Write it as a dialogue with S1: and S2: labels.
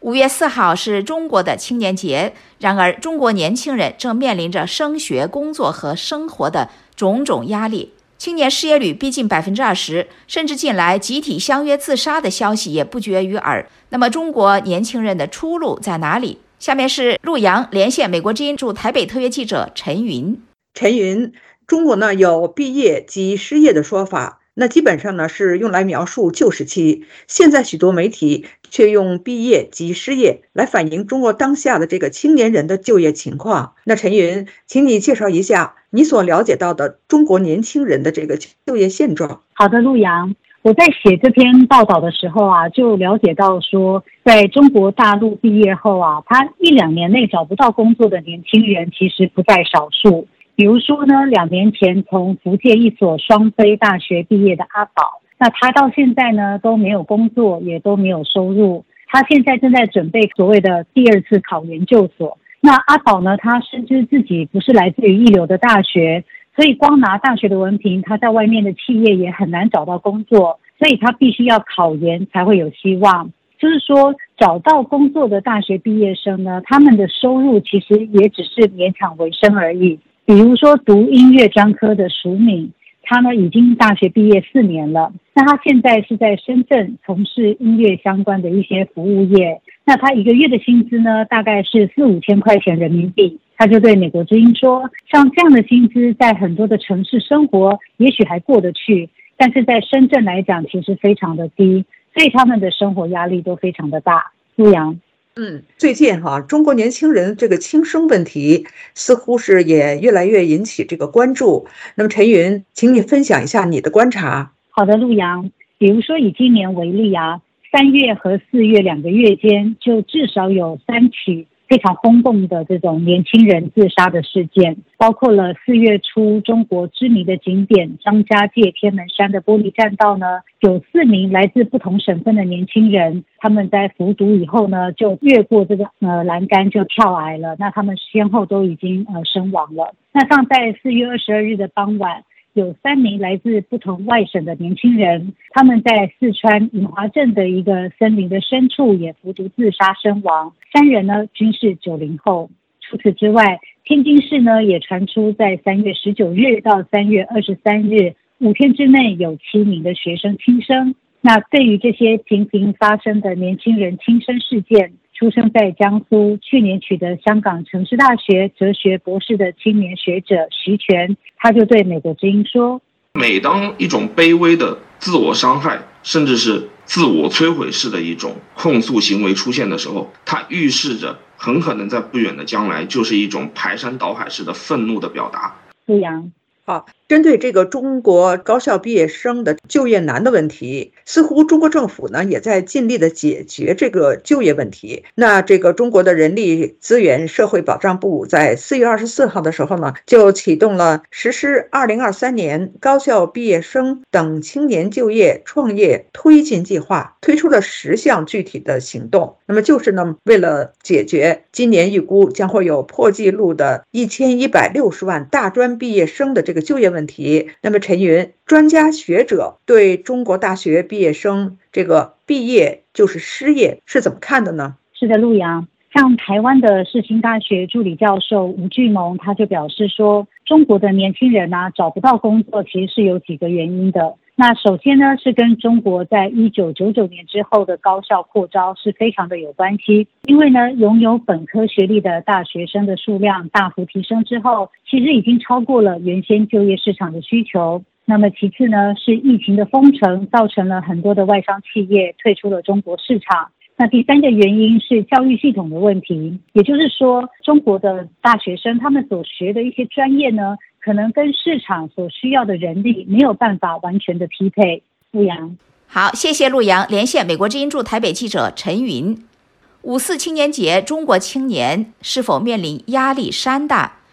S1: 五月四号是中国的青年节，然而中国年轻人正面临着升学、工作和生活的种种压力，青年失业率逼近百分之二十，甚至近来集体相约自杀的消息也不绝于耳。那么，中国年轻人的出路在哪里？下面是陆阳连线美国之音驻台北特约记者陈云。
S2: 陈云，中国呢有毕业即失业的说法。那基本上呢是用来描述旧时期，现在许多媒体却用毕业及失业来反映中国当下的这个青年人的就业情况。那陈云，请你介绍一下你所了解到的中国年轻人的这个就业现状。
S3: 好的，陆阳，我在写这篇报道的时候啊，就了解到说，在中国大陆毕业后啊，他一两年内找不到工作的年轻人其实不在少数。比如说呢，两年前从福建一所双非大学毕业的阿宝，那他到现在呢都没有工作，也都没有收入。他现在正在准备所谓的第二次考研究所。那阿宝呢，他深知自己不是来自于一流的大学，所以光拿大学的文凭，他在外面的企业也很难找到工作，所以他必须要考研才会有希望。就是说，找到工作的大学毕业生呢，他们的收入其实也只是勉强为生而已。比如说，读音乐专科的淑敏，他呢已经大学毕业四年了。那他现在是在深圳从事音乐相关的一些服务业。那他一个月的薪资呢，大概是四五千块钱人民币。他就对美国之音说：“像这样的薪资，在很多的城市生活也许还过得去，但是在深圳来讲，其实非常的低，所以他们的生活压力都非常的大。”陆阳。
S2: 嗯，最近哈，中国年轻人这个轻生问题似乎是也越来越引起这个关注。那么陈云，请你分享一下你的观察。
S3: 好的，陆阳，比如说以今年为例啊，三月和四月两个月间，就至少有三起。非常轰动的这种年轻人自杀的事件，包括了四月初中国知名的景点张家界天门山的玻璃栈道呢，有四名来自不同省份的年轻人，他们在服毒以后呢，就越过这个呃栏杆就跳崖了，那他们先后都已经呃身亡了。那放在四月二十二日的傍晚。有三名来自不同外省的年轻人，他们在四川银华镇的一个森林的深处也服毒自杀身亡。三人呢均是九零后。除此之外，天津市呢也传出在三月十九日到三月二十三日五天之内有七名的学生轻生。那对于这些频频发生的年轻人轻生事件，出生在江苏，去年取得香港城市大学哲学博士的青年学者徐全，他就对美国之音说：“
S4: 每当一种卑微的自我伤害，甚至是自我摧毁式的一种控诉行为出现的时候，它预示着很可能在不远的将来，就是一种排山倒海式的愤怒的表达。”
S3: 陆阳。
S2: 好，针对这个中国高校毕业生的就业难的问题，似乎中国政府呢也在尽力的解决这个就业问题。那这个中国的人力资源社会保障部在四月二十四号的时候呢，就启动了实施二零二三年高校毕业生等青年就业创业推进计划，推出了十项具体的行动。那么就是呢，为了解决今年预估将会有破纪录的一千一百六十万大专毕业生的这个。就业问题，那么陈云专家学者对中国大学毕业生这个毕业就是失业是怎么看的呢？
S3: 是的，陆阳，像台湾的世新大学助理教授吴俊蒙他就表示说，中国的年轻人呢找不到工作，其实是有几个原因的。那首先呢，是跟中国在一九九九年之后的高校扩招是非常的有关系。因为呢，拥有本科学历的大学生的数量大幅提升之后，其实已经超过了原先就业市场的需求。那么其次呢，是疫情的封城造成了很多的外商企业退出了中国市场。那第三个原因是教育系统的问题，也就是说，中国的大学生他们所学的一些专业呢。可能跟市场所需要的人力没有办法完全的匹配。陆阳，
S1: 好，谢谢陆阳连线美国之音驻台北记者陈云。五四青年节，中国青年是否面临压力山大？